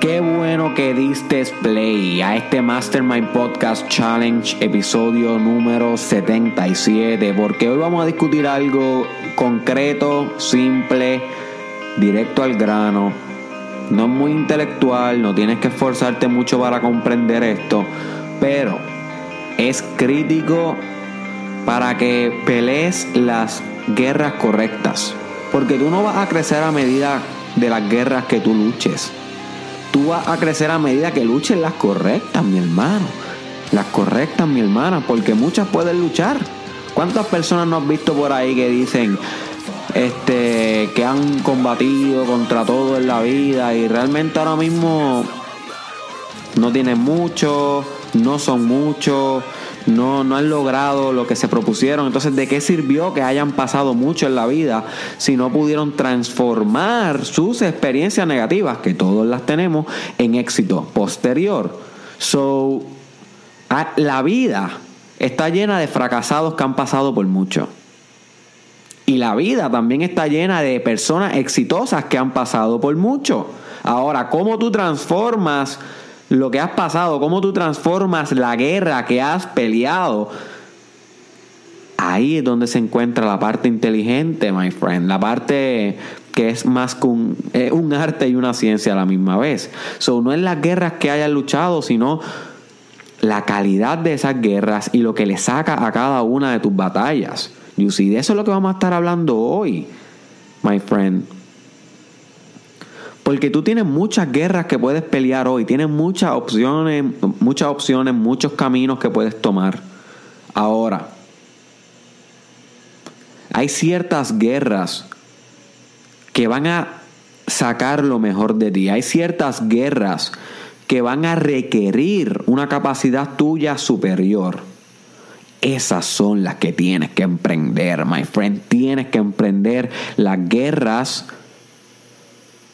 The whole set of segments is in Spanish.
Qué bueno que diste play a este Mastermind Podcast Challenge episodio número 77 porque hoy vamos a discutir algo concreto, simple, directo al grano. No es muy intelectual, no tienes que esforzarte mucho para comprender esto, pero es crítico para que pelees las guerras correctas. Porque tú no vas a crecer a medida de las guerras que tú luches tú vas a crecer a medida que luches las correctas, mi hermano. Las correctas, mi hermana, porque muchas pueden luchar. ¿Cuántas personas no has visto por ahí que dicen este que han combatido contra todo en la vida y realmente ahora mismo no tienen mucho, no son muchos, no, no han logrado lo que se propusieron. Entonces, ¿de qué sirvió que hayan pasado mucho en la vida si no pudieron transformar sus experiencias negativas, que todos las tenemos, en éxito posterior? So, la vida está llena de fracasados que han pasado por mucho. Y la vida también está llena de personas exitosas que han pasado por mucho. Ahora, ¿cómo tú transformas lo que has pasado, cómo tú transformas la guerra que has peleado. Ahí es donde se encuentra la parte inteligente, my friend, la parte que es más que un, un arte y una ciencia a la misma vez. So, no es las guerras que hayas luchado, sino la calidad de esas guerras y lo que le saca a cada una de tus batallas. See, de eso es lo que vamos a estar hablando hoy, my friend. Porque tú tienes muchas guerras que puedes pelear hoy, tienes muchas opciones, muchas opciones, muchos caminos que puedes tomar. Ahora, hay ciertas guerras que van a sacar lo mejor de ti. Hay ciertas guerras que van a requerir una capacidad tuya superior. Esas son las que tienes que emprender, my friend. Tienes que emprender las guerras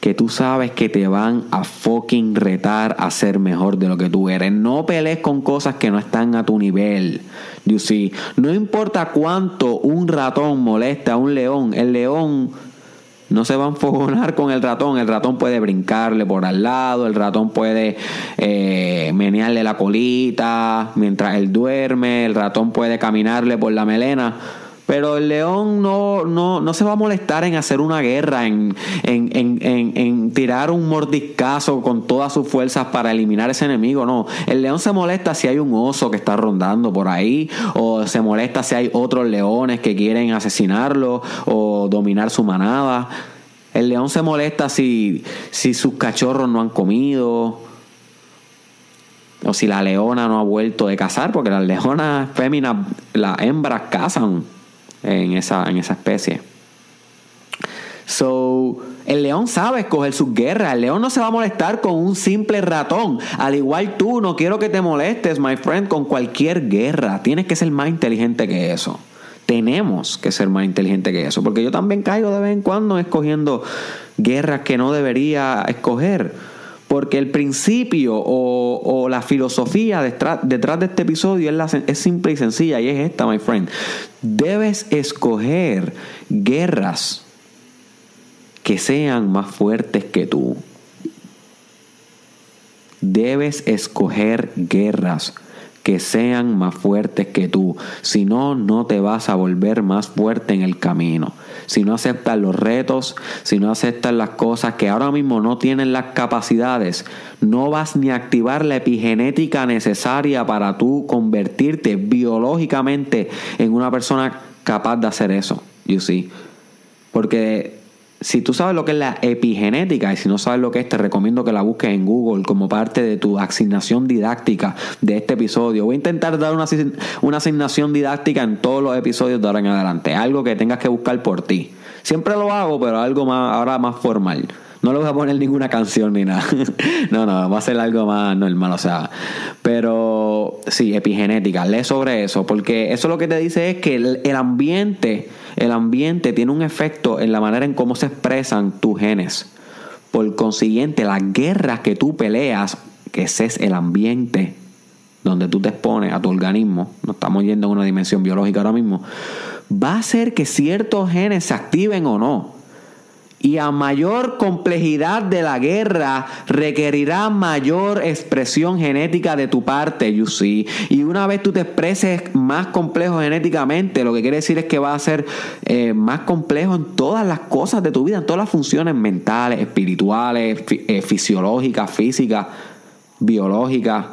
que tú sabes que te van a fucking retar a ser mejor de lo que tú eres. No pelees con cosas que no están a tu nivel. You see, no importa cuánto un ratón molesta a un león, el león no se va a enfogonar con el ratón. El ratón puede brincarle por al lado, el ratón puede eh, menearle la colita mientras él duerme, el ratón puede caminarle por la melena pero el león no, no, no se va a molestar en hacer una guerra, en, en, en, en, tirar un mordiscazo con todas sus fuerzas para eliminar ese enemigo. No, el león se molesta si hay un oso que está rondando por ahí, o se molesta si hay otros leones que quieren asesinarlo o dominar su manada. El león se molesta si, si sus cachorros no han comido o si la leona no ha vuelto de cazar, porque las leonas féminas, las hembras cazan en esa, en esa especie. So, el león sabe escoger sus guerras. El león no se va a molestar con un simple ratón. Al igual tú, no quiero que te molestes, my friend, con cualquier guerra. Tienes que ser más inteligente que eso. Tenemos que ser más inteligente que eso. Porque yo también caigo de vez en cuando escogiendo guerras que no debería escoger. Porque el principio o, la filosofía detrás, de este episodio es, es simple y sencilla y es esta, my friend. Debes escoger guerras que sean más fuertes que tú. Debes escoger guerras que sean más fuertes que tú. Si no, no te vas a volver más fuerte en el camino. Si no aceptas los retos, si no aceptas las cosas que ahora mismo no tienen las capacidades, no vas ni a activar la epigenética necesaria para tú convertirte biológicamente en una persona capaz de hacer eso. You see. Porque si tú sabes lo que es la epigenética y si no sabes lo que es, te recomiendo que la busques en Google como parte de tu asignación didáctica de este episodio. Voy a intentar dar una, una asignación didáctica en todos los episodios de ahora en adelante. Algo que tengas que buscar por ti. Siempre lo hago, pero algo más, ahora más formal. No le voy a poner ninguna canción ni nada. no, no, va a ser algo más normal, o sea. Pero sí, epigenética, lee sobre eso, porque eso lo que te dice es que el, ambiente, el ambiente tiene un efecto en la manera en cómo se expresan tus genes. Por consiguiente, las guerras que tú peleas, que ese es el ambiente donde tú te expones a tu organismo, no estamos yendo en una dimensión biológica ahora mismo, va a hacer que ciertos genes se activen o no. Y a mayor complejidad de la guerra, requerirá mayor expresión genética de tu parte, you see. Y una vez tú te expreses más complejo genéticamente, lo que quiere decir es que va a ser eh, más complejo en todas las cosas de tu vida, en todas las funciones mentales, espirituales, eh, fisiológicas, físicas, biológicas.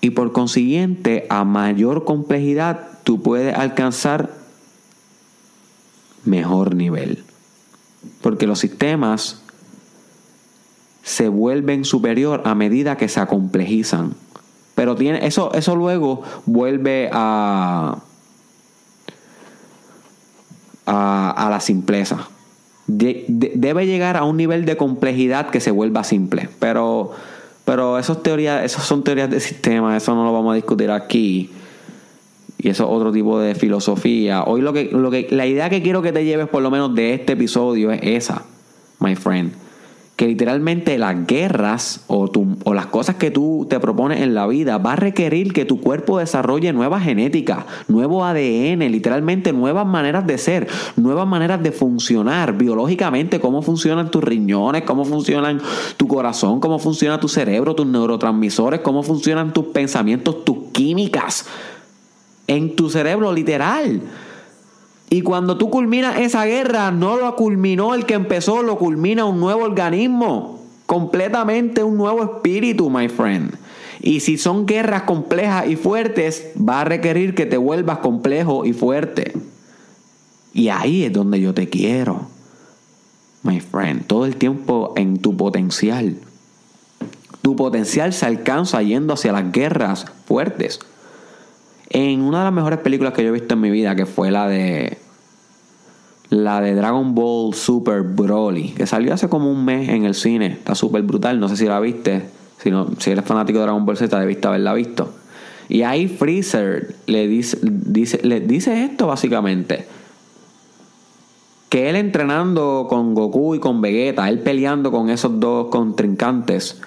Y por consiguiente, a mayor complejidad, tú puedes alcanzar mejor nivel. Porque los sistemas se vuelven superior a medida que se acomplejizan. Pero tiene, eso, eso luego vuelve a, a, la simpleza. debe llegar a un nivel de complejidad que se vuelva simple. Pero, pero eso, teoría, eso son teorías de sistema, eso no lo vamos a discutir aquí y eso es otro tipo de filosofía. Hoy lo que, lo que, la idea que quiero que te lleves por lo menos de este episodio es esa, my friend. Que literalmente las guerras o, o las cosas que tú te propones en la vida va a requerir que tu cuerpo desarrolle nueva genética, nuevo ADN, literalmente nuevas maneras de ser, nuevas maneras de funcionar biológicamente, cómo funcionan tus riñones, cómo funcionan tu corazón, cómo funciona tu cerebro, tus neurotransmisores, cómo funcionan tus pensamientos, tus químicas en tu cerebro literal. Y cuando tú culminas esa guerra, no lo culminó el que empezó, lo culmina un nuevo organismo, completamente un nuevo espíritu, my friend. Y si son guerras complejas y fuertes, va a requerir que te vuelvas complejo y fuerte. Y ahí es donde yo te quiero, my friend, todo el tiempo en tu potencial. Tu potencial se alcanza yendo hacia las guerras fuertes en una de las mejores películas que yo he visto en mi vida, que fue la de la de Dragon Ball Super Broly, que salió hace como un mes en el cine. Está súper brutal, no sé si la viste. Si, eres fanático de Dragon Ball Z, debiste haberla visto. Y ahí Freezer le dice, le dice esto básicamente. Que él entrenando con Goku y con Vegeta, él peleando con esos dos contrincantes,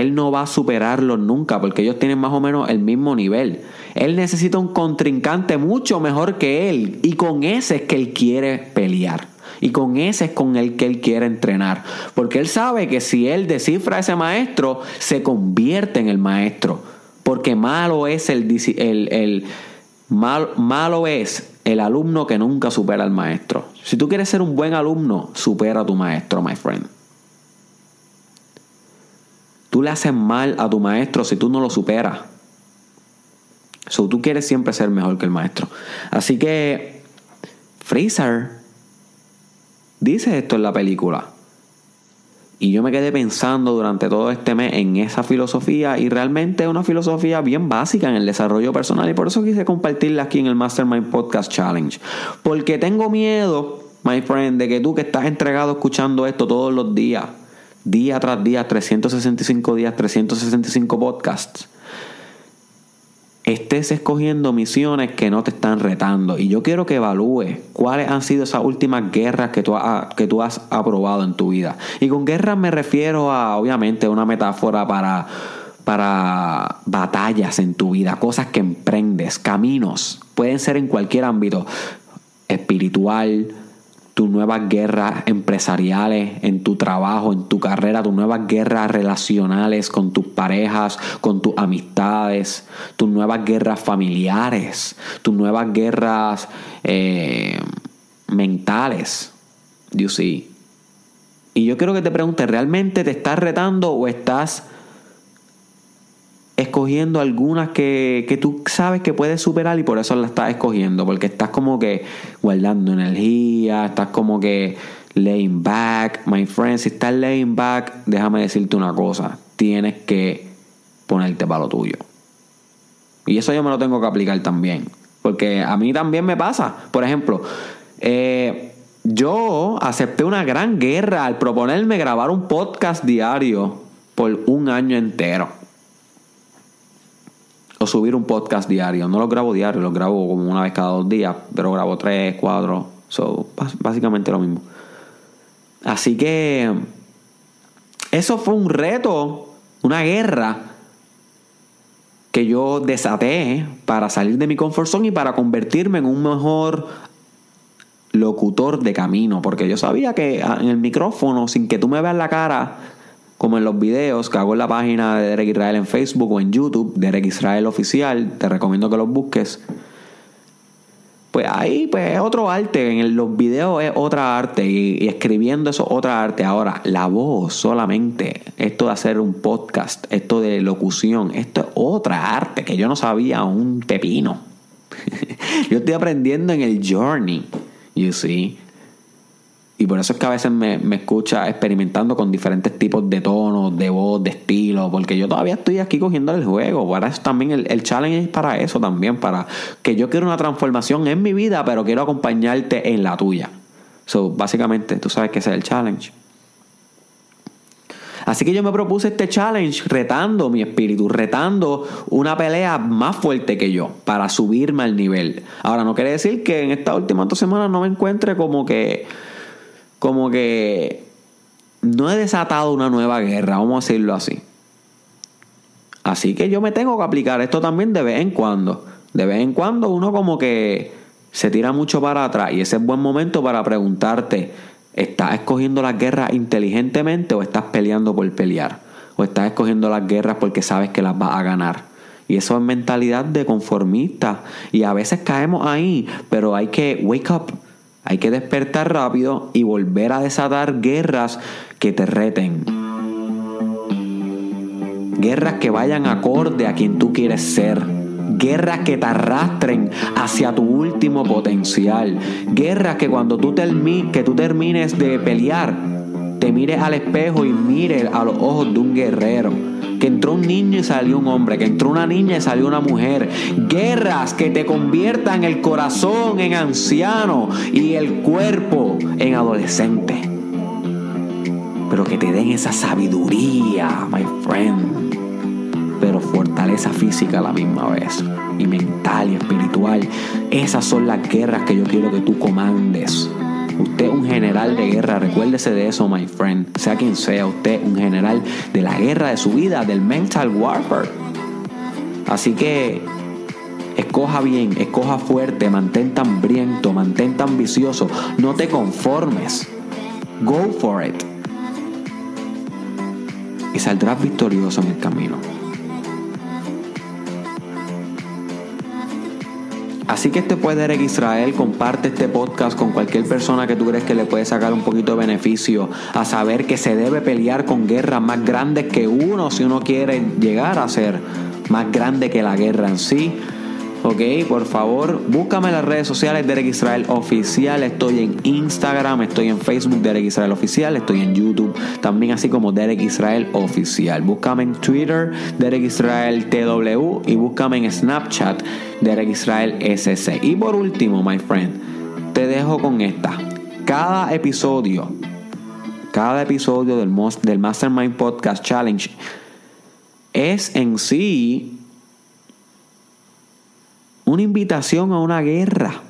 él no va a superarlos nunca porque ellos tienen más o menos el mismo nivel. Él necesita un contrincante mucho mejor que él y con ese es que él quiere pelear. Y con ese es con el que él quiere entrenar. Porque él sabe que si él descifra a ese maestro, se convierte en el maestro. Porque malo es el, el, malo es el alumno que nunca supera al maestro. Si tú quieres ser un buen alumno, supera a tu maestro, my friend. Tú le haces mal a tu maestro si tú no lo superas. So, tú quieres siempre ser mejor que el maestro. Así que Freezer dice esto en la película. Y yo me quedé pensando durante todo este mes en esa filosofía y realmente es una filosofía bien básica en el desarrollo personal y por eso quise compartirla aquí en el Mastermind Podcast Challenge. Porque tengo miedo, my friend, de que tú que estás entregado escuchando esto todos los días, día tras día, 365 días, 365 podcasts, estés escogiendo misiones que no te están retando. Y yo quiero que evalúes cuáles han sido esas últimas guerras que tú, has, que tú has aprobado en tu vida. Y con guerras me refiero a, obviamente, una metáfora para, para batallas en tu vida, cosas que emprendes, caminos. Pueden ser en cualquier ámbito, espiritual, tus nuevas guerras empresariales en tu trabajo, en tu carrera, tus nuevas guerras relacionales con tus parejas, con tus amistades, tus nuevas guerras familiares, tus nuevas guerras eh, mentales. You see. Y yo quiero que te preguntes, ¿realmente te estás retando o estás escogiendo algunas que, que, tú sabes que puedes superar y por eso las estás escogiendo, porque estás como que guardando energía, estás como que laying back. My friend, si estás laying back, déjame decirte una cosa, tienes que ponerte para lo tuyo. Y eso yo me lo tengo que aplicar también, porque a mí también me pasa. Por ejemplo, eh, yo acepté una gran guerra al proponerme grabar un podcast diario por un año entero subir un podcast diario. No lo grabo diario, lo grabo como una vez cada dos días, pero grabo tres, cuatro. So, básicamente lo mismo. Así que eso fue un reto, una guerra que yo desaté para salir de mi confort zone y para convertirme en un mejor locutor de camino, porque yo sabía que ah, en el micrófono, sin que tú me veas la cara, como en los videos que hago en la página de Derek Israel en Facebook o en YouTube, Derek Israel Oficial, te recomiendo que los busques. Pues ahí pues es otro arte, en los videos es otra arte y, escribiendo eso otra arte. Ahora, la voz solamente, esto de hacer un podcast, esto de locución, esto es otra arte que yo no sabía un pepino. yo estoy aprendiendo en el journey, you see. Y por eso es que a veces me, escucha experimentando con diferentes tipos de tonos, de voz, de estilo, porque yo todavía estoy aquí cogiendo el juego. Para eso también el, challenge es para eso también, para que yo quiero una transformación en mi vida, pero quiero acompañarte en la tuya. So, básicamente, tú sabes que ese es el challenge. Así que yo me propuse este challenge retando mi espíritu, retando una pelea más fuerte que yo para subirme al nivel. Ahora, no quiere decir que en estas últimas dos semanas no me encuentre como que como que no he desatado una nueva guerra, vamos a decirlo así. Así que yo me tengo que aplicar esto también de vez en cuando. De vez en cuando uno como que se tira mucho para atrás y ese es buen momento para preguntarte, ¿estás escogiendo las guerras inteligentemente o estás peleando por pelear? ¿O estás escogiendo las guerras porque sabes que las vas a ganar? Y eso es mentalidad de conformista. Y a veces caemos ahí, pero hay que wake up. Hay que despertar rápido y volver a desatar guerras que te reten. Guerras que vayan acorde a quien tú quieres ser. Guerras que te arrastren hacia tu último potencial. Guerras que cuando tú, que tú termines de pelear, te mires al espejo y mires a los ojos de un guerrero que entró un niño y salió un hombre, que entró una niña y salió una mujer. Guerras que te conviertan el corazón en anciano y el cuerpo en adolescente. Pero que te den esa sabiduría, my friend. Pero fortaleza física a la misma vez. Y mental y espiritual. Esas son las guerras que yo quiero que tú comandes. Usted es un general de guerra, recuérdese de eso, my friend. Sea quien sea, usted un general de la guerra de su vida, del mental warfare. Así que escoja bien, escoja fuerte, mantén hambriento, mantén ambicioso, no te conformes. Go for it. Y saldrás victorioso en el camino. Así que este fue Derek Israel. Comparte este podcast con cualquier persona que tú crees que le puede sacar un poquito de beneficio a saber que se debe pelear con guerras más grandes que uno si uno quiere llegar a ser más grande que la guerra en sí. Ok, por favor, búscame en las redes sociales Derek Israel Oficial. Estoy en Instagram, estoy en Facebook Derek Israel Oficial, estoy en YouTube también así como Derek Israel Oficial. Búscame en Twitter Derek Israel TW y búscame en Snapchat Derek Israel SC. Y por último, my friend, te dejo con esta. Cada episodio, cada episodio del, del Mastermind Podcast Challenge es en sí una invitación a una guerra.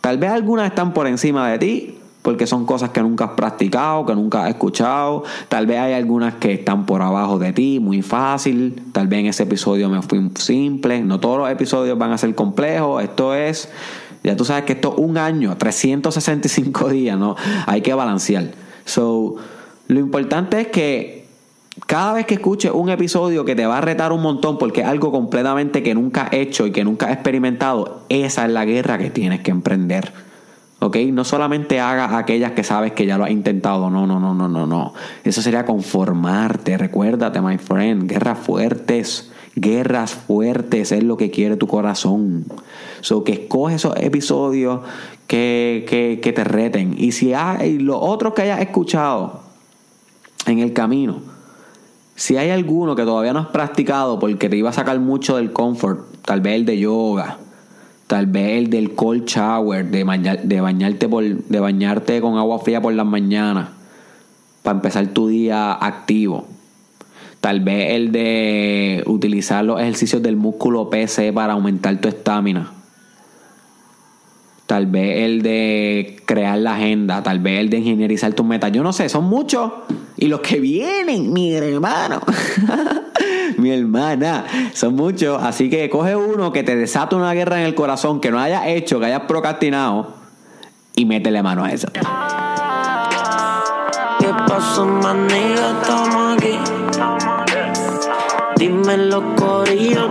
Tal vez algunas están por encima de ti, porque son cosas que nunca has practicado, que nunca has escuchado. Tal vez hay algunas que están por abajo de ti, muy fácil. Tal vez en ese episodio me fui simple. No todos los episodios van a ser complejos. Esto es, ya tú sabes que esto es un año, 365 días, ¿no? Hay que balancear. So, lo importante es que cada vez que escuches un episodio que te va a retar un montón porque es algo completamente que nunca has hecho y que nunca has experimentado, esa es la guerra que tienes que emprender. ¿Ok? No solamente hagas aquellas que sabes que ya lo has intentado. No, no, no, no, no, no. Eso sería conformarte. Recuérdate, my friend. Guerras fuertes. Guerras fuertes es lo que quiere tu corazón. So que escoge esos episodios que, que, que te reten. Y si hay los otros que hayas escuchado en el camino si hay alguno que todavía no has practicado porque te iba a sacar mucho del comfort, tal vez el de yoga, tal vez el del cold shower, de, bañarte, por, de bañarte con agua fría por las mañanas, para empezar tu día activo. Tal vez el de utilizar los ejercicios del músculo PC para aumentar tu estamina. Tal vez el de crear la agenda. Tal vez el de ingenierizar tus metas. Yo no sé, son muchos. Y los que vienen, mi hermano, mi hermana, son muchos. Así que coge uno que te desata una guerra en el corazón, que no hayas hecho, que hayas procrastinado. y métele mano a eso. ¿Qué. Dime los corillos.